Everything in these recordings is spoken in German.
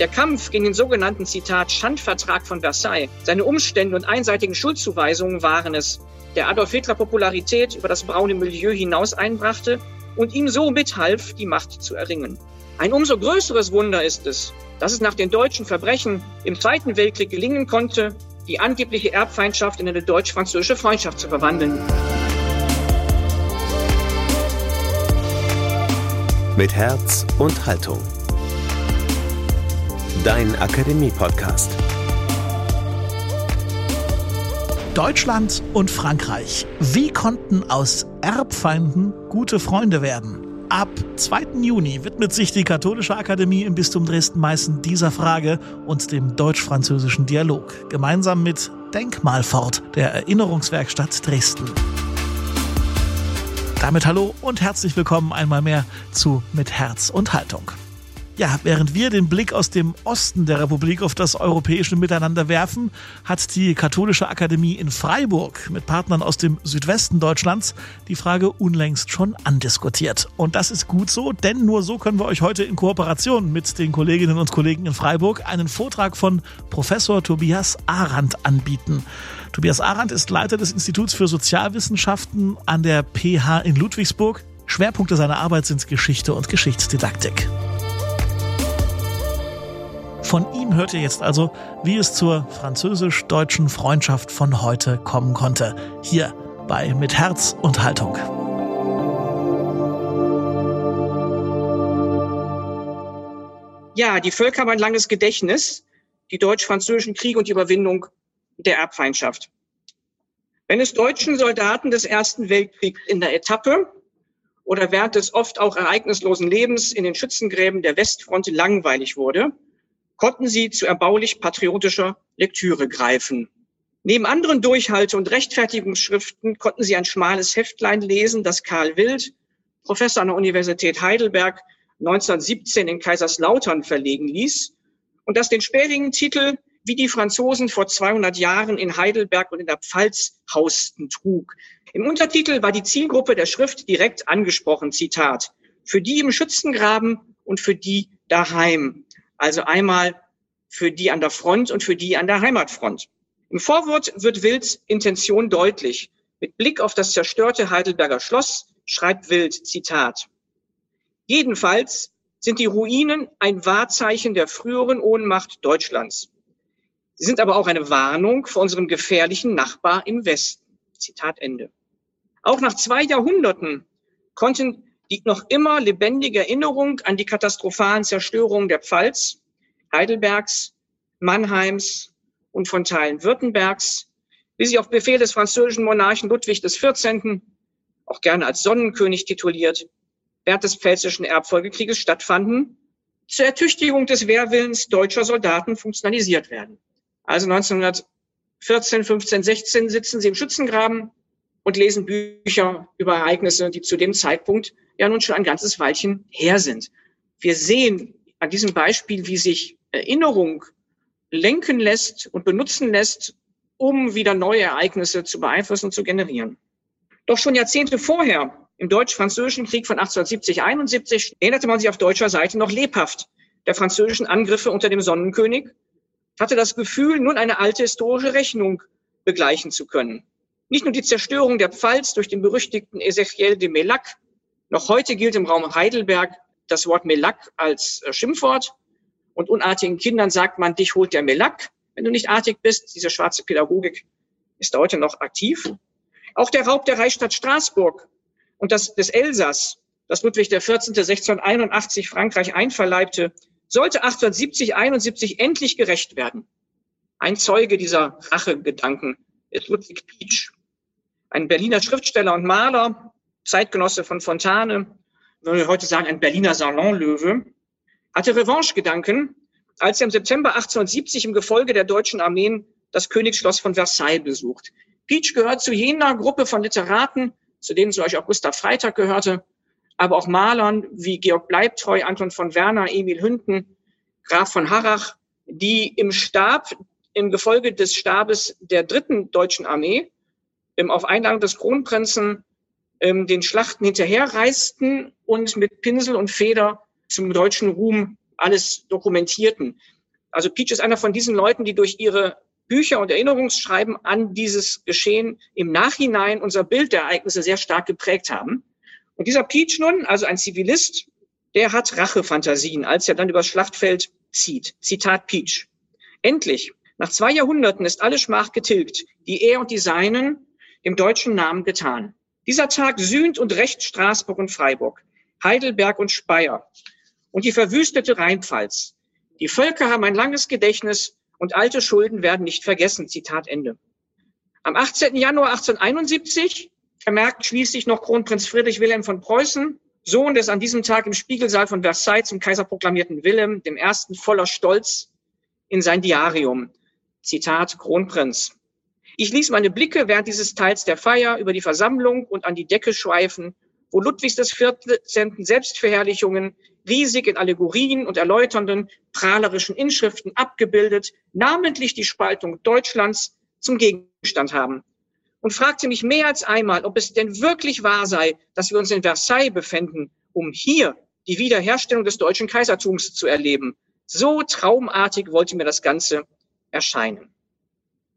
Der Kampf gegen den sogenannten Zitat Schandvertrag von Versailles, seine Umstände und einseitigen Schuldzuweisungen waren es, der Adolf Hitler Popularität über das braune Milieu hinaus einbrachte und ihm so mithalf, die Macht zu erringen. Ein umso größeres Wunder ist es, dass es nach den deutschen Verbrechen im Zweiten Weltkrieg gelingen konnte, die angebliche Erbfeindschaft in eine deutsch-französische Freundschaft zu verwandeln. Mit Herz und Haltung. Dein Akademie-Podcast. Deutschland und Frankreich. Wie konnten aus Erbfeinden gute Freunde werden? Ab 2. Juni widmet sich die Katholische Akademie im Bistum Dresden-Meißen dieser Frage und dem deutsch-französischen Dialog, gemeinsam mit Denkmalfort, der Erinnerungswerkstatt Dresden. Damit hallo und herzlich willkommen einmal mehr zu Mit Herz und Haltung. Ja, während wir den Blick aus dem Osten der Republik auf das europäische Miteinander werfen, hat die Katholische Akademie in Freiburg mit Partnern aus dem Südwesten Deutschlands die Frage unlängst schon andiskutiert. Und das ist gut so, denn nur so können wir euch heute in Kooperation mit den Kolleginnen und Kollegen in Freiburg einen Vortrag von Professor Tobias Arendt anbieten. Tobias Arendt ist Leiter des Instituts für Sozialwissenschaften an der PH in Ludwigsburg. Schwerpunkte seiner Arbeit sind Geschichte und Geschichtsdidaktik. Von ihm hört ihr jetzt also, wie es zur französisch-deutschen Freundschaft von heute kommen konnte. Hier bei Mit Herz und Haltung. Ja, die Völker haben ein langes Gedächtnis, die deutsch-französischen Kriege und die Überwindung der Erbfeindschaft. Wenn es deutschen Soldaten des Ersten Weltkriegs in der Etappe oder während des oft auch ereignislosen Lebens in den Schützengräben der Westfront langweilig wurde, konnten sie zu erbaulich patriotischer Lektüre greifen. Neben anderen Durchhalte- und Rechtfertigungsschriften konnten sie ein schmales Heftlein lesen, das Karl Wild, Professor an der Universität Heidelberg, 1917 in Kaiserslautern verlegen ließ und das den sperrigen Titel wie die Franzosen vor 200 Jahren in Heidelberg und in der Pfalz hausten trug. Im Untertitel war die Zielgruppe der Schrift direkt angesprochen, Zitat, für die im Schützengraben und für die daheim. Also einmal für die an der Front und für die an der Heimatfront. Im Vorwort wird Wilds Intention deutlich. Mit Blick auf das zerstörte Heidelberger Schloss schreibt Wild, Zitat. Jedenfalls sind die Ruinen ein Wahrzeichen der früheren Ohnmacht Deutschlands. Sie sind aber auch eine Warnung vor unserem gefährlichen Nachbar im Westen. Zitat Ende. Auch nach zwei Jahrhunderten konnten die noch immer lebendige Erinnerung an die katastrophalen Zerstörungen der Pfalz, Heidelbergs, Mannheims und von Teilen Württembergs, wie sie auf Befehl des französischen Monarchen Ludwig XIV., auch gerne als Sonnenkönig tituliert, während des Pfälzischen Erbfolgekrieges stattfanden, zur Ertüchtigung des Wehrwillens deutscher Soldaten funktionalisiert werden. Also 1914, 15, 16 sitzen sie im Schützengraben und lesen Bücher über Ereignisse, die zu dem Zeitpunkt ja nun schon ein ganzes Weilchen her sind. Wir sehen an diesem Beispiel, wie sich Erinnerung lenken lässt und benutzen lässt, um wieder neue Ereignisse zu beeinflussen und zu generieren. Doch schon Jahrzehnte vorher, im Deutsch-Französischen Krieg von 1870-71, erinnerte man sich auf deutscher Seite noch lebhaft der französischen Angriffe unter dem Sonnenkönig, hatte das Gefühl, nun eine alte historische Rechnung begleichen zu können. Nicht nur die Zerstörung der Pfalz durch den berüchtigten Ezechiel de Melac noch heute gilt im Raum Heidelberg das Wort Melak als äh, Schimpfwort. Und unartigen Kindern sagt man, dich holt der Melak, wenn du nicht artig bist. Diese schwarze Pädagogik ist heute noch aktiv. Auch der Raub der Reichsstadt Straßburg und das des Elsass, das Ludwig XIV. 1681 Frankreich einverleibte, sollte 1870, 71 endlich gerecht werden. Ein Zeuge dieser Rachegedanken ist Ludwig Pietsch, ein Berliner Schriftsteller und Maler, Zeitgenosse von Fontane, würde heute sagen, ein Berliner Salonlöwe, hatte Revanchegedanken, als er im September 1870 im Gefolge der deutschen Armeen das Königsschloss von Versailles besucht. Peach gehört zu jener Gruppe von Literaten, zu denen zum Beispiel auch Gustav Freitag gehörte, aber auch Malern wie Georg Bleibtreu, Anton von Werner, Emil Hünten, Graf von Harrach, die im Stab, im Gefolge des Stabes der dritten deutschen Armee, auf Einladung des Kronprinzen ähm, den Schlachten hinterherreisten und mit Pinsel und Feder zum deutschen Ruhm alles dokumentierten. Also Peach ist einer von diesen Leuten, die durch ihre Bücher und Erinnerungsschreiben an dieses Geschehen im Nachhinein unser Bild der Ereignisse sehr stark geprägt haben. Und dieser Peach nun, also ein Zivilist, der hat Rachefantasien, als er dann übers Schlachtfeld zieht. Zitat Peach. Endlich, nach zwei Jahrhunderten ist alle Schmach getilgt, die er und die Seinen dem deutschen Namen getan. Dieser Tag sühnt und rächt Straßburg und Freiburg, Heidelberg und Speyer und die verwüstete Rheinpfalz. Die Völker haben ein langes Gedächtnis und alte Schulden werden nicht vergessen. Zitat Ende. Am 18. Januar 1871 vermerkt schließlich noch Kronprinz Friedrich Wilhelm von Preußen, Sohn des an diesem Tag im Spiegelsaal von Versailles zum Kaiser proklamierten Wilhelm, dem ersten voller Stolz, in sein Diarium. Zitat Kronprinz. Ich ließ meine Blicke während dieses Teils der Feier über die Versammlung und an die Decke schweifen, wo Ludwigs des 14. Selbstverherrlichungen riesig in Allegorien und erläuternden prahlerischen Inschriften abgebildet, namentlich die Spaltung Deutschlands zum Gegenstand haben. Und fragte mich mehr als einmal, ob es denn wirklich wahr sei, dass wir uns in Versailles befinden, um hier die Wiederherstellung des deutschen Kaisertums zu erleben. So traumartig wollte mir das Ganze erscheinen.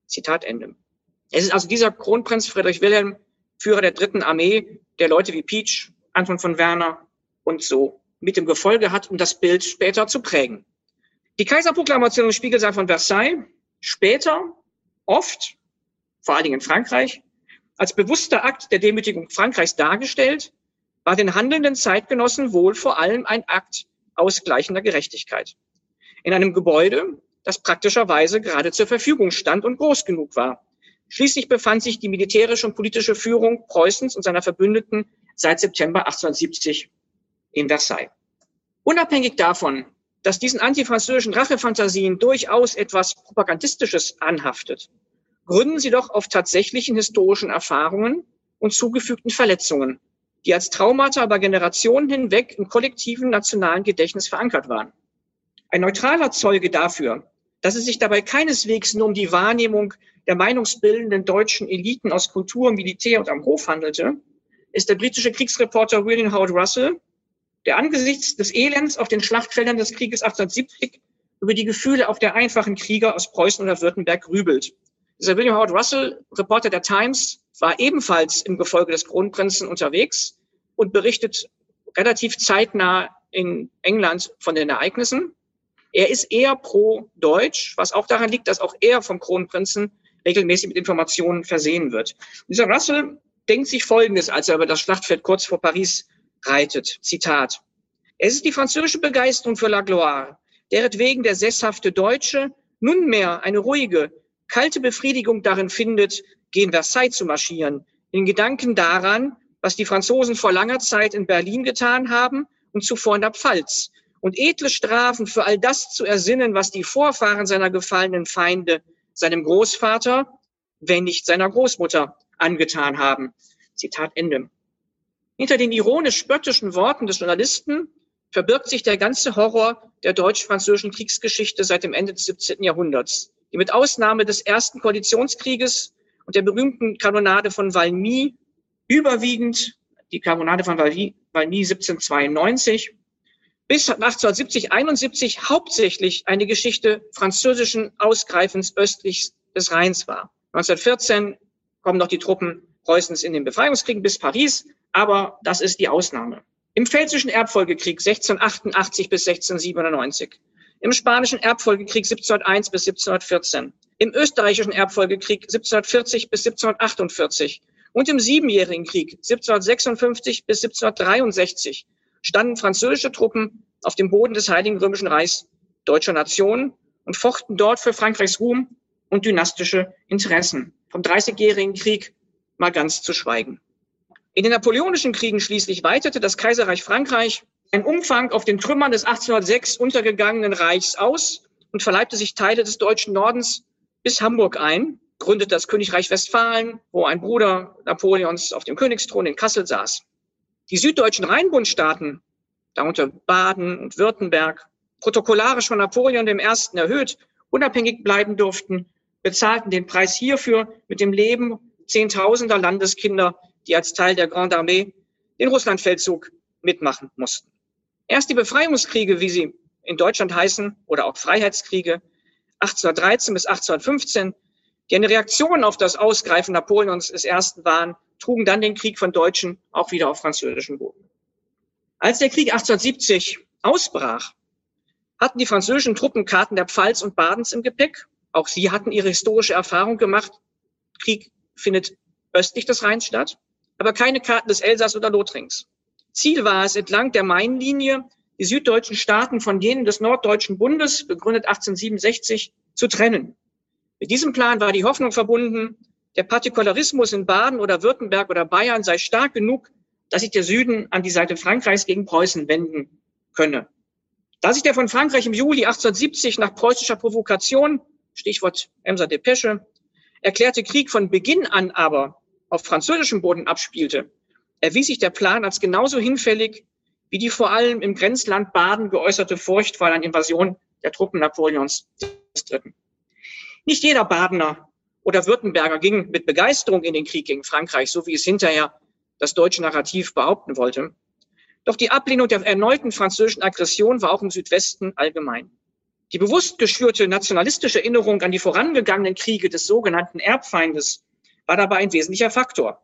Zitat Ende. Es ist also dieser Kronprinz Friedrich Wilhelm, Führer der dritten Armee, der Leute wie Peach, Anton von Werner und so mit dem Gefolge hat, um das Bild später zu prägen. Die Kaiserproklamation im Spiegelsaal von Versailles, später oft, vor allen Dingen in Frankreich, als bewusster Akt der Demütigung Frankreichs dargestellt, war den handelnden Zeitgenossen wohl vor allem ein Akt ausgleichender Gerechtigkeit. In einem Gebäude, das praktischerweise gerade zur Verfügung stand und groß genug war. Schließlich befand sich die militärische und politische Führung Preußens und seiner Verbündeten seit September 1870 in Versailles. Unabhängig davon, dass diesen antifranzösischen Rachefantasien durchaus etwas Propagandistisches anhaftet, gründen sie doch auf tatsächlichen historischen Erfahrungen und zugefügten Verletzungen, die als Traumata über Generationen hinweg im kollektiven nationalen Gedächtnis verankert waren. Ein neutraler Zeuge dafür, dass es sich dabei keineswegs nur um die Wahrnehmung der meinungsbildenden deutschen Eliten aus Kultur, Militär und am Hof handelte, ist der britische Kriegsreporter William Howard Russell, der angesichts des Elends auf den Schlachtfeldern des Krieges 1870 über die Gefühle auch der einfachen Krieger aus Preußen oder Württemberg grübelt. Dieser William Howard Russell, Reporter der Times, war ebenfalls im Gefolge des Kronprinzen unterwegs und berichtet relativ zeitnah in England von den Ereignissen. Er ist eher pro-deutsch, was auch daran liegt, dass auch er vom Kronprinzen regelmäßig mit Informationen versehen wird. Und dieser Russell denkt sich Folgendes, als er über das Schlachtfeld kurz vor Paris reitet. Zitat. Es ist die französische Begeisterung für La Gloire, deretwegen der sesshafte Deutsche nunmehr eine ruhige, kalte Befriedigung darin findet, gegen Versailles zu marschieren, in Gedanken daran, was die Franzosen vor langer Zeit in Berlin getan haben und zuvor in der Pfalz, und edle Strafen für all das zu ersinnen, was die Vorfahren seiner gefallenen Feinde, seinem Großvater, wenn nicht seiner Großmutter, angetan haben. Zitat Ende. Hinter den ironisch spöttischen Worten des Journalisten verbirgt sich der ganze Horror der deutsch-französischen Kriegsgeschichte seit dem Ende des 17. Jahrhunderts, die mit Ausnahme des ersten Koalitionskrieges und der berühmten Kanonade von Valmy überwiegend, die Kanonade von Valmy 1792, bis 1870, 71 hauptsächlich eine Geschichte französischen Ausgreifens östlich des Rheins war. 1914 kommen noch die Truppen Preußens in den Befreiungskrieg bis Paris, aber das ist die Ausnahme. Im Pfälzischen Erbfolgekrieg 1688 bis 1697, im Spanischen Erbfolgekrieg 1701 bis 1714, im Österreichischen Erbfolgekrieg 1740 bis 1748 und im Siebenjährigen Krieg 1756 bis 1763 standen französische Truppen auf dem Boden des Heiligen Römischen Reichs deutscher Nation und fochten dort für Frankreichs Ruhm und dynastische Interessen. Vom Dreißigjährigen Krieg mal ganz zu schweigen. In den napoleonischen Kriegen schließlich weitete das Kaiserreich Frankreich einen Umfang auf den Trümmern des 1806 untergegangenen Reichs aus und verleibte sich Teile des deutschen Nordens bis Hamburg ein, gründete das Königreich Westfalen, wo ein Bruder Napoleons auf dem Königsthron in Kassel saß. Die süddeutschen Rheinbundstaaten, darunter Baden und Württemberg, protokollarisch von Napoleon I. erhöht, unabhängig bleiben durften, bezahlten den Preis hierfür mit dem Leben Zehntausender Landeskinder die als Teil der Grande Armee den Russlandfeldzug mitmachen mussten. Erst die Befreiungskriege, wie sie in Deutschland heißen oder auch Freiheitskriege 1813 bis 1815, die eine Reaktion auf das Ausgreifen Napoleons des Ersten waren, trugen dann den Krieg von Deutschen auch wieder auf französischen Boden. Als der Krieg 1870 ausbrach, hatten die französischen Truppen Karten der Pfalz und Badens im Gepäck. Auch sie hatten ihre historische Erfahrung gemacht. Krieg findet östlich des Rheins statt, aber keine Karten des Elsass oder Lothringen. Ziel war es, entlang der Mainlinie die süddeutschen Staaten von jenen des Norddeutschen Bundes, begründet 1867, zu trennen. Mit diesem Plan war die Hoffnung verbunden, der Partikularismus in Baden oder Württemberg oder Bayern sei stark genug, dass sich der Süden an die Seite Frankreichs gegen Preußen wenden könne. Da sich der von Frankreich im Juli 1870 nach preußischer Provokation, Stichwort Emser Depesche, erklärte Krieg von Beginn an aber auf französischem Boden abspielte, erwies sich der Plan als genauso hinfällig wie die vor allem im Grenzland Baden geäußerte Furcht vor einer Invasion der Truppen Napoleons III. Nicht jeder Badener oder Württemberger ging mit Begeisterung in den Krieg gegen Frankreich, so wie es hinterher das deutsche Narrativ behaupten wollte. Doch die Ablehnung der erneuten französischen Aggression war auch im Südwesten allgemein. Die bewusst geschürte nationalistische Erinnerung an die vorangegangenen Kriege des sogenannten Erbfeindes war dabei ein wesentlicher Faktor.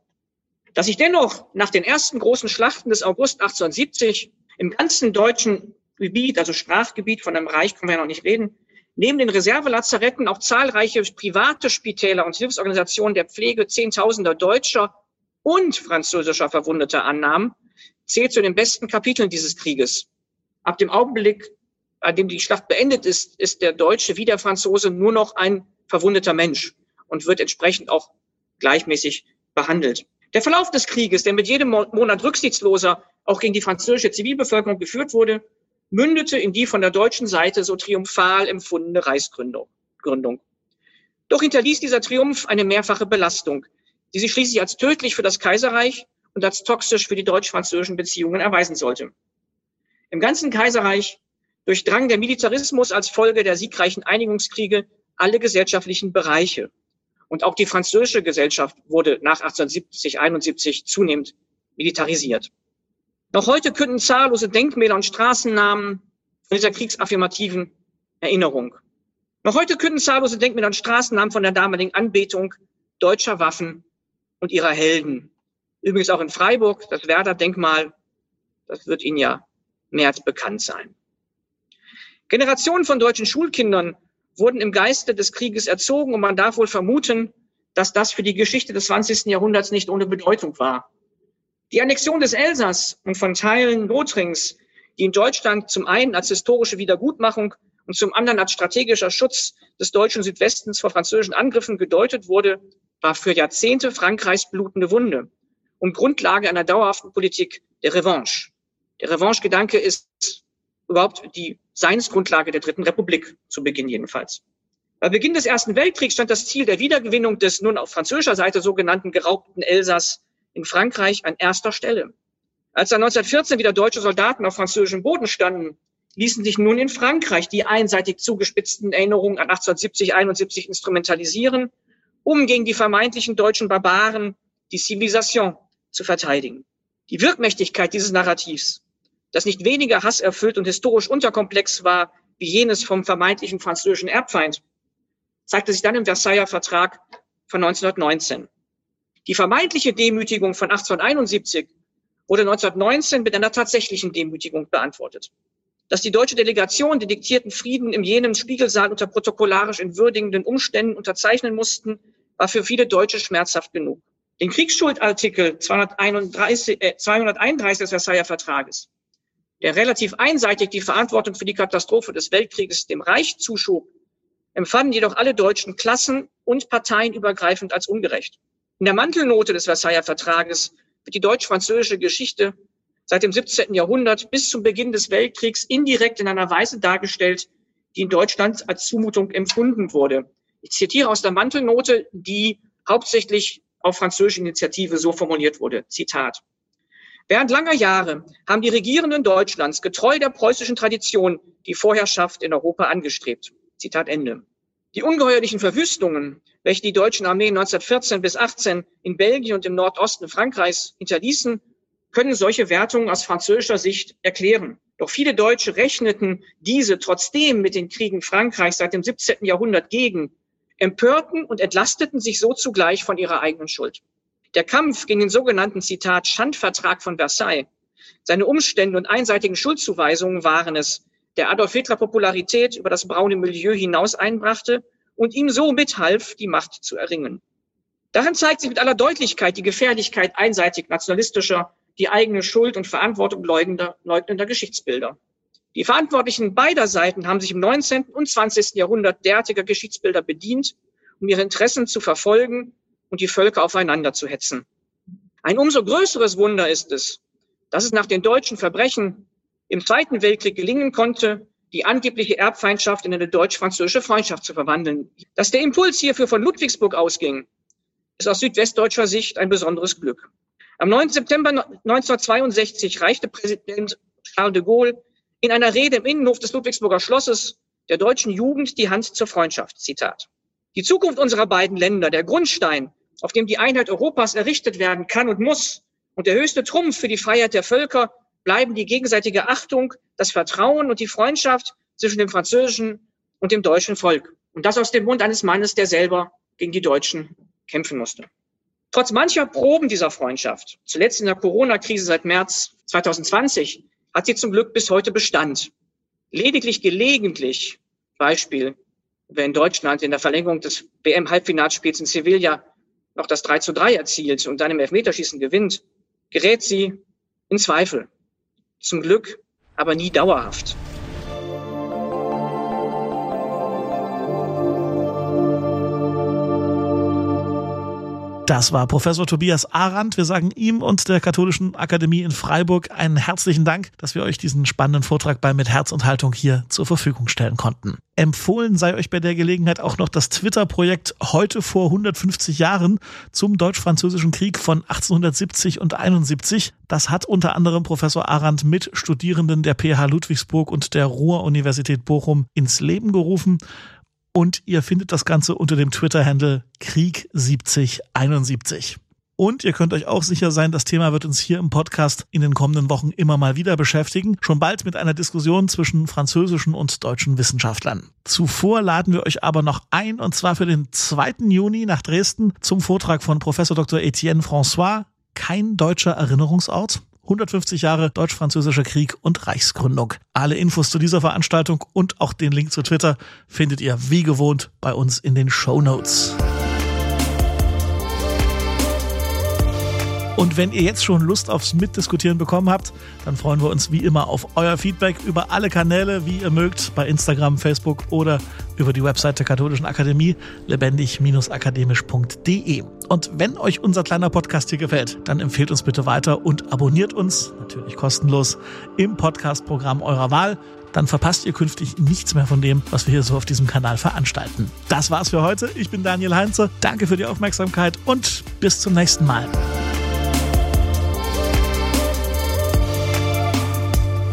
Dass sich dennoch nach den ersten großen Schlachten des August 1870 im ganzen deutschen Gebiet, also Sprachgebiet von einem Reich, können wir ja noch nicht reden, neben den Reservelazaretten auch zahlreiche private Spitäler und Hilfsorganisationen der Pflege Zehntausender deutscher und französischer Verwundeter annahmen, zählt zu den besten Kapiteln dieses Krieges. Ab dem Augenblick, an dem die Schlacht beendet ist, ist der Deutsche wie der Franzose nur noch ein verwundeter Mensch und wird entsprechend auch gleichmäßig behandelt. Der Verlauf des Krieges, der mit jedem Monat rücksichtsloser auch gegen die französische Zivilbevölkerung geführt wurde, mündete in die von der deutschen Seite so triumphal empfundene Reichsgründung. Doch hinterließ dieser Triumph eine mehrfache Belastung, die sich schließlich als tödlich für das Kaiserreich und als toxisch für die deutsch-französischen Beziehungen erweisen sollte. Im ganzen Kaiserreich durchdrang der Militarismus als Folge der siegreichen Einigungskriege alle gesellschaftlichen Bereiche. Und auch die französische Gesellschaft wurde nach 1870, 71 zunehmend militarisiert. Noch heute künden zahllose Denkmäler und Straßennamen von dieser kriegsaffirmativen Erinnerung. Noch heute künden zahllose Denkmäler und Straßennamen von der damaligen Anbetung deutscher Waffen und ihrer Helden. Übrigens auch in Freiburg, das Werder-Denkmal, das wird Ihnen ja mehr als bekannt sein. Generationen von deutschen Schulkindern wurden im Geiste des Krieges erzogen und man darf wohl vermuten, dass das für die Geschichte des 20. Jahrhunderts nicht ohne Bedeutung war. Die Annexion des Elsass und von Teilen Lothrings, die in Deutschland zum einen als historische Wiedergutmachung und zum anderen als strategischer Schutz des deutschen Südwestens vor französischen Angriffen gedeutet wurde, war für Jahrzehnte Frankreichs blutende Wunde und Grundlage einer dauerhaften Politik der Revanche. Der Revanche-Gedanke ist überhaupt die Seinsgrundlage der Dritten Republik, zu Beginn jedenfalls. Bei Beginn des Ersten Weltkriegs stand das Ziel der Wiedergewinnung des nun auf französischer Seite sogenannten geraubten Elsass in Frankreich an erster Stelle. Als dann 1914 wieder deutsche Soldaten auf französischem Boden standen, ließen sich nun in Frankreich die einseitig zugespitzten Erinnerungen an 1870, 71 instrumentalisieren, um gegen die vermeintlichen deutschen Barbaren die Zivilisation zu verteidigen. Die Wirkmächtigkeit dieses Narrativs das nicht weniger hasserfüllt und historisch unterkomplex war wie jenes vom vermeintlichen französischen Erbfeind, zeigte sich dann im Versailler Vertrag von 1919. Die vermeintliche Demütigung von 1871 wurde 1919 mit einer tatsächlichen Demütigung beantwortet. Dass die deutsche Delegation den diktierten Frieden im jenem Spiegelsaal unter protokollarisch in würdigenden Umständen unterzeichnen mussten, war für viele Deutsche schmerzhaft genug. Den Kriegsschuldartikel 231, äh, 231 des Versailler Vertrages der relativ einseitig die Verantwortung für die Katastrophe des Weltkrieges dem Reich zuschob, empfanden jedoch alle Deutschen klassen- und parteienübergreifend als ungerecht. In der Mantelnote des Versailler Vertrages wird die deutsch-französische Geschichte seit dem 17. Jahrhundert bis zum Beginn des Weltkriegs indirekt in einer Weise dargestellt, die in Deutschland als Zumutung empfunden wurde. Ich zitiere aus der Mantelnote, die hauptsächlich auf französische Initiative so formuliert wurde. Zitat. Während langer Jahre haben die Regierenden Deutschlands getreu der preußischen Tradition die Vorherrschaft in Europa angestrebt. Zitat Ende. Die ungeheuerlichen Verwüstungen, welche die deutschen Armeen 1914 bis 18 in Belgien und im Nordosten Frankreichs hinterließen, können solche Wertungen aus französischer Sicht erklären. Doch viele Deutsche rechneten diese trotzdem mit den Kriegen Frankreichs seit dem 17. Jahrhundert gegen, empörten und entlasteten sich so zugleich von ihrer eigenen Schuld. Der Kampf gegen den sogenannten Zitat Schandvertrag von Versailles, seine Umstände und einseitigen Schuldzuweisungen waren es, der Adolf Hitler Popularität über das braune Milieu hinaus einbrachte und ihm so mithalf, die Macht zu erringen. Darin zeigt sich mit aller Deutlichkeit die Gefährlichkeit einseitig nationalistischer, die eigene Schuld und Verantwortung leugnender, leugnender Geschichtsbilder. Die Verantwortlichen beider Seiten haben sich im 19. und 20. Jahrhundert derartiger Geschichtsbilder bedient, um ihre Interessen zu verfolgen und die Völker aufeinander zu hetzen. Ein umso größeres Wunder ist es, dass es nach den deutschen Verbrechen im Zweiten Weltkrieg gelingen konnte, die angebliche Erbfeindschaft in eine deutsch-französische Freundschaft zu verwandeln. Dass der Impuls hierfür von Ludwigsburg ausging, ist aus südwestdeutscher Sicht ein besonderes Glück. Am 9. September 1962 reichte Präsident Charles de Gaulle in einer Rede im Innenhof des Ludwigsburger Schlosses der deutschen Jugend die Hand zur Freundschaft. Zitat. Die Zukunft unserer beiden Länder, der Grundstein, auf dem die Einheit Europas errichtet werden kann und muss, und der höchste Trumpf für die Freiheit der Völker bleiben die gegenseitige Achtung, das Vertrauen und die Freundschaft zwischen dem französischen und dem deutschen Volk. Und das aus dem Mund eines Mannes, der selber gegen die Deutschen kämpfen musste. Trotz mancher Proben dieser Freundschaft, zuletzt in der Corona-Krise seit März 2020, hat sie zum Glück bis heute Bestand. Lediglich gelegentlich, Beispiel, wenn Deutschland in der Verlängerung des WM-Halbfinalspiels in Sevilla noch das 3 zu 3 erzielt und dann im Elfmeterschießen gewinnt, gerät sie in Zweifel. Zum Glück aber nie dauerhaft. Das war Professor Tobias Arendt. Wir sagen ihm und der Katholischen Akademie in Freiburg einen herzlichen Dank, dass wir euch diesen spannenden Vortrag bei Mit Herz und Haltung hier zur Verfügung stellen konnten. Empfohlen sei euch bei der Gelegenheit auch noch das Twitter-Projekt heute vor 150 Jahren zum Deutsch-Französischen Krieg von 1870 und 71. Das hat unter anderem Professor Arendt mit Studierenden der PH Ludwigsburg und der Ruhr-Universität Bochum ins Leben gerufen. Und ihr findet das Ganze unter dem Twitter-Handle Krieg7071. Und ihr könnt euch auch sicher sein, das Thema wird uns hier im Podcast in den kommenden Wochen immer mal wieder beschäftigen. Schon bald mit einer Diskussion zwischen französischen und deutschen Wissenschaftlern. Zuvor laden wir euch aber noch ein, und zwar für den 2. Juni nach Dresden zum Vortrag von Professor Dr. Etienne François. Kein deutscher Erinnerungsort. 150 Jahre Deutsch-Französischer Krieg und Reichsgründung. Alle Infos zu dieser Veranstaltung und auch den Link zu Twitter findet ihr wie gewohnt bei uns in den Show Notes. Und wenn ihr jetzt schon Lust aufs Mitdiskutieren bekommen habt, dann freuen wir uns wie immer auf euer Feedback über alle Kanäle, wie ihr mögt, bei Instagram, Facebook oder über die Website der Katholischen Akademie lebendig-akademisch.de. Und wenn euch unser kleiner Podcast hier gefällt, dann empfehlt uns bitte weiter und abonniert uns, natürlich kostenlos, im Podcast-Programm eurer Wahl. Dann verpasst ihr künftig nichts mehr von dem, was wir hier so auf diesem Kanal veranstalten. Das war's für heute. Ich bin Daniel Heinze. Danke für die Aufmerksamkeit und bis zum nächsten Mal.